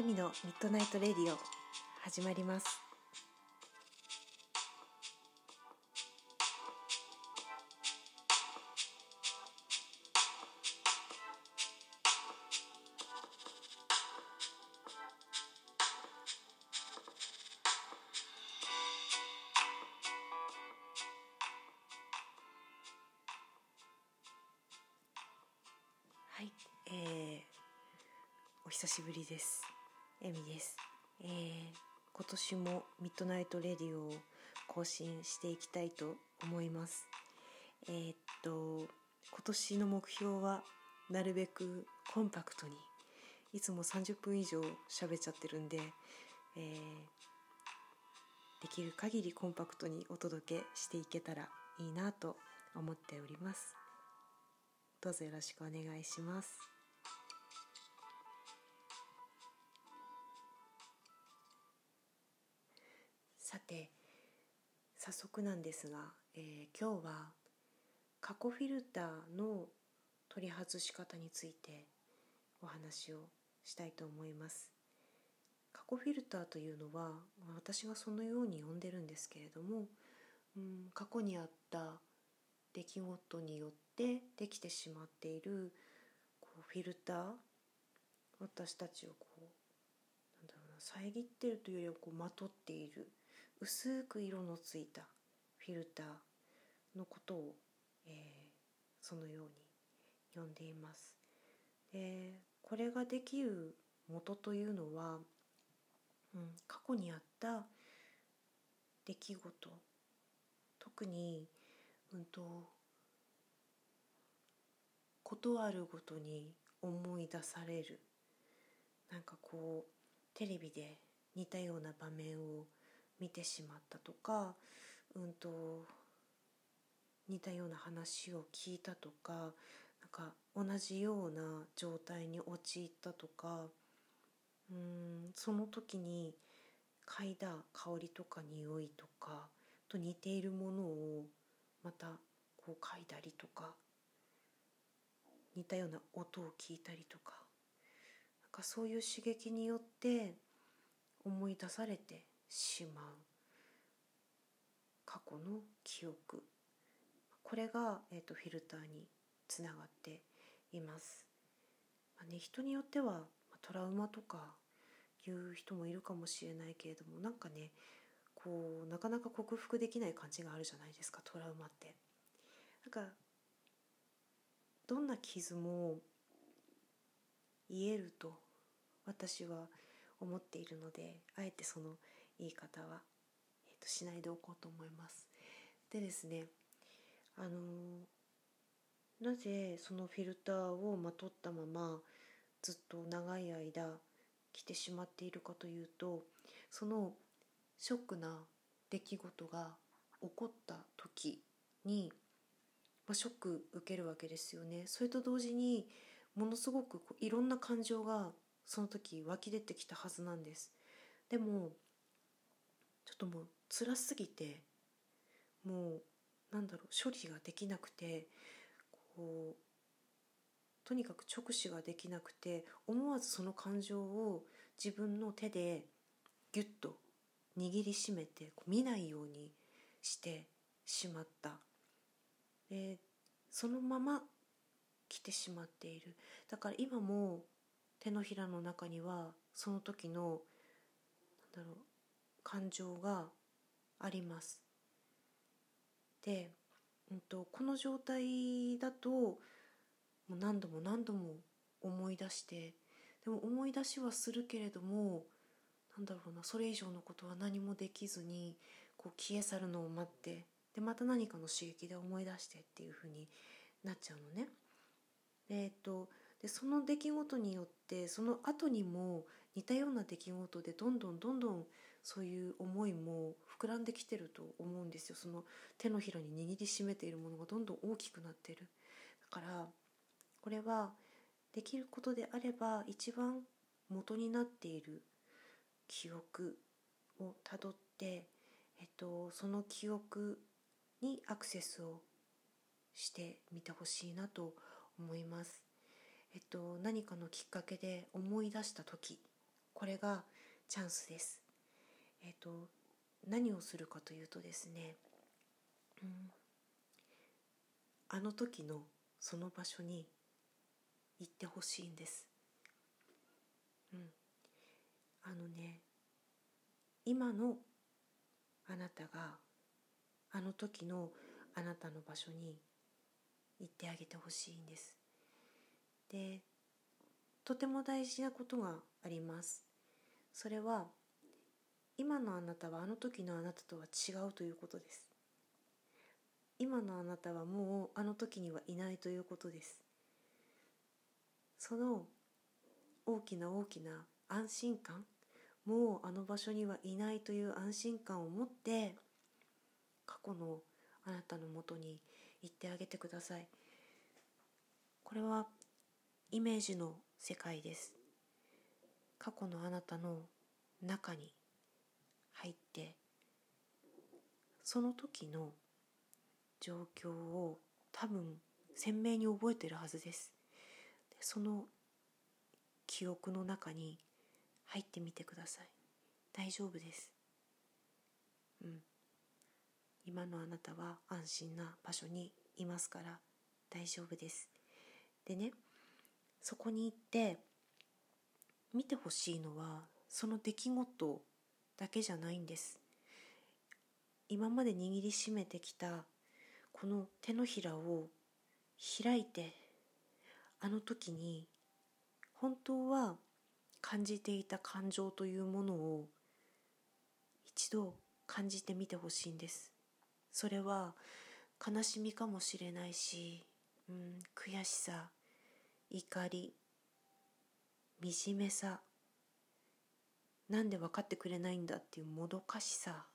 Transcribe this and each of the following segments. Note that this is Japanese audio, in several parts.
エミのミッドナイトレディオ始まりますはい、えー、お久しぶりです。エミです。えー、今年も Midnight Radio を更新していきたいと思います。えーっと今年の目標はなるべくコンパクトにいつも30分以上喋っちゃってるんで、えーできる限りコンパクトにお届けしていけたらいいなと思っております。どうぞよろしくお願いします。さて早速なんですが、えー今日は過去フィルターの取り外し方についてお話をしたいと思います。過去フィルターというのは私がそのように呼んでるんですけれども、うん、過去にあった出来事によってできてしまっているこうフィルター私たちをこうなんだろうな遮ってるというよりはこうまとっている薄く色のついたフィルターのことを、えーそのように呼んでいます。でこれができる元というのは、うん、過去にあった出来事特にうんとことあるごとに思い出されるなんかこうテレビで似たような場面を見てしまったとかうんと似たような話を聞いたとかなんか同じような状態に陥ったとかうんその時に嗅いだ香りとか匂いとかと似ているものをまたこう嗅いだりとか似たような音を聞いたりとかなんかそういう刺激によって思い出されてしまう過去の記憶これが、えー、とフィルターにつながっています。まあね、人によってはトラウマとかいう人もいるかもしれないけれどもなんかねこうなかなか克服できない感じがあるじゃないですかトラウマって。なんかどんな傷も癒えると私は思っているのであえてその言い方は、えー、としないでおこうと思います。でですねあのなぜそのフィルターをまとったままずっと長い間来てしまっているかというとそのショックな出来事が起こった時に、まあ、ショック受けるわけですよね。それと同時にものすごくこういろんな感情がその時湧き出てきたはずなんです。でもちょっともう辛すぎてもうなんだろう処理ができなくてこうとにかく直視ができなくて思わずその感情を自分の手でギュッと握りしめて見ないようにしてしまった。でそのまま来てしまっている。だから今も手のひらの中にはその時のなんだろう感情がありますで、うん、とこの状態だともう何度も何度も思い出してでも思い出しはするけれどもなんだろうなそれ以上のことは何もできずにこう消え去るのを待ってでまた何かの刺激で思い出してっていうふうになっちゃうのね。でえっとでその出来事によってその後にも似たような出来事でどんどんどんどんそういう思いも膨らんできてると思うんですよ。その手のひらに握りしめているものがどんどん大きくなってる。だからこれはできることであれば一番元になっている記憶をたどって、えっと、その記憶にアクセスをしてみてほしいなと思います。えっと、何かのきっかけで思い出した時これがチャンスです。えっ、と何をするかというとですね、うん、あの時のその場所に行ってほしいんです。うん。あのね今のあなたがあの時のあなたの場所に行ってあげてほしいんです。でとても大事なことがあります。それは今のあなたはあの時のあなたとは違うということです。今のあなたはもうあの時にはいないということです。その大きな大きな安心感もうあの場所にはいないという安心感を持って過去のあなたのもとに行ってあげてください。これはイメージの世界です。過去のあなたの中に入ってその時の状況を多分鮮明に覚えてるはずです。でその記憶の中に入ってみてください。大丈夫です。うん。今のあなたは安心な場所にいますから大丈夫です。でねそこに行って見てほしいのはその出来事だけじゃないんです。今まで握りしめてきたこの手のひらを開いてあの時に本当は感じていた感情というものを一度感じてみてほしいんです。それは悲しみかもしれないし、うん、悔しさ怒り惨めさなんで分かってくれないんだっていうもどかしさ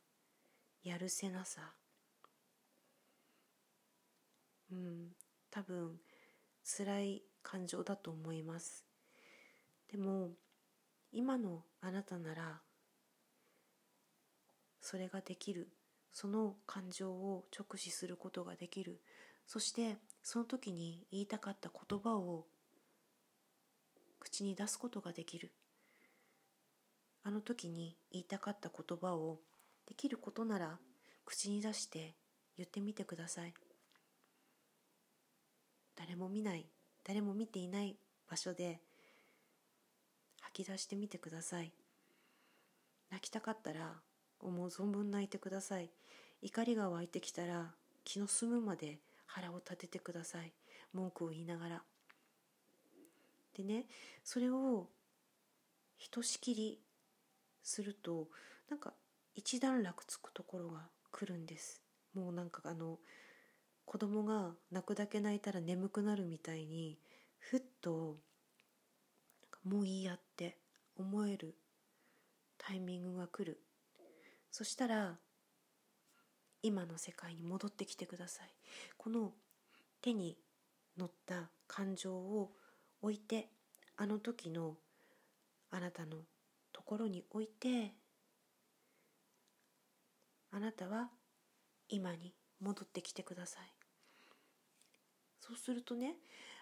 やるせなさ。うん。多分辛い感情だと思います。でも今のあなたならそれができる。その感情を直視することができる。そしてその時に言いたかった言葉を口に出すことができる。あの時に言いたかった言葉をできることなら口に出して言ってみてください。誰も見ない誰も見ていない場所で吐き出してみてください。泣きたかったら思う存分泣いてください。怒りが湧いてきたら気の済むまで腹を立ててください。文句を言いながら。でねそれをひとしきりするとなんか一段落つくところが来るんです。もうなんかあの子供が泣くだけ泣いたら眠くなるみたいにふっともういいやって思えるタイミングが来る。そしたら今の世界に戻ってきてください。この手に乗った感情を置いてあの時のあなたのところに置いてあなたは今に戻ってきてください。そうするとね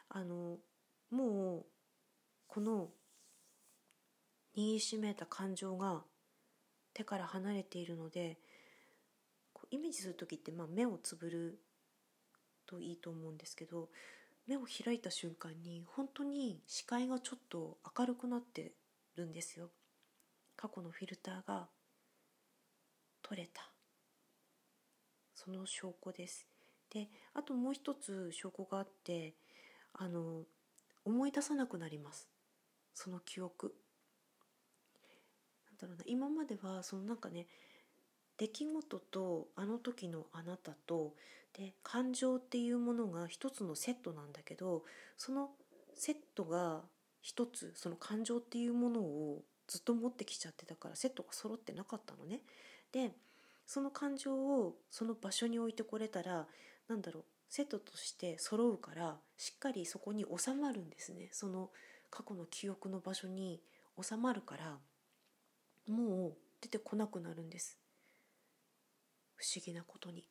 あのもうこの握りしめた感情が手から離れているのでイメージする時って、まあ、目をつぶるといいと思うんですけど目を開いた瞬間に本当に視界がちょっと明るくなってるんですよ。過去のフィルターが取れた。その証拠です。であともう一つ証拠があってあの思い出さなくなります。その記憶。なんだろうな今まではそのなんかね出来事とあの時のあなたとで感情っていうものが一つのセットなんだけどそのセットが一つその感情っていうものをずっと持ってきちゃってたからセットが揃ってなかったのね。でその感情をその場所に置いてこれたらなんだろうセットとして揃うからしっかりそこに収まるんですね。その過去の記憶の場所に収まるからもう出てこなくなるんです。不思議なことに。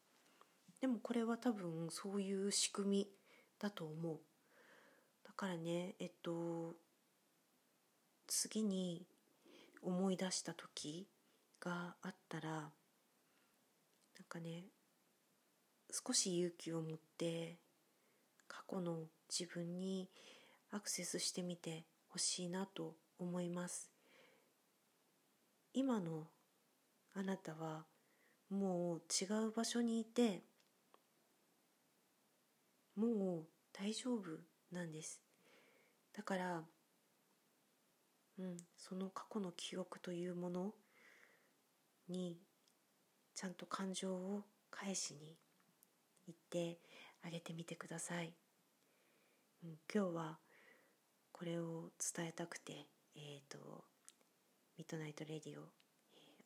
でもこれは多分そういう仕組みだと思う。だからねえっと次に思い出した時があったらなんかね少し勇気を持って過去の自分にアクセスしてみてほしいなと思います。今のあなたはもう違う場所にいてもう大丈夫なんです。だからうん。その過去の記憶というものにちゃんと感情を返しに行ってあげてみてください、うん、今日はこれを伝えたくてえっ、ー、と Midnight Radio、え、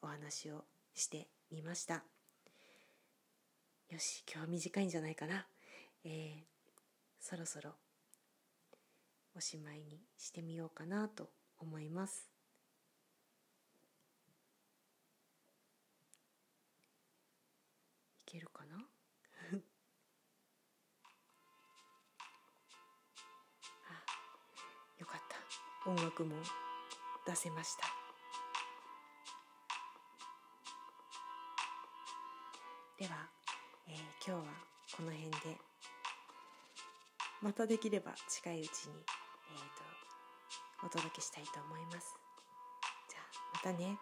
お話をしてみました。よし今日は短いんじゃないかな。えー、そろそろおしまいにしてみようかなと思います。いけるかな？あよかった。音楽も出せました。では、えー、今日はこの辺で。またできれば近いうちに、お届けしたいと思います。じゃあまたね。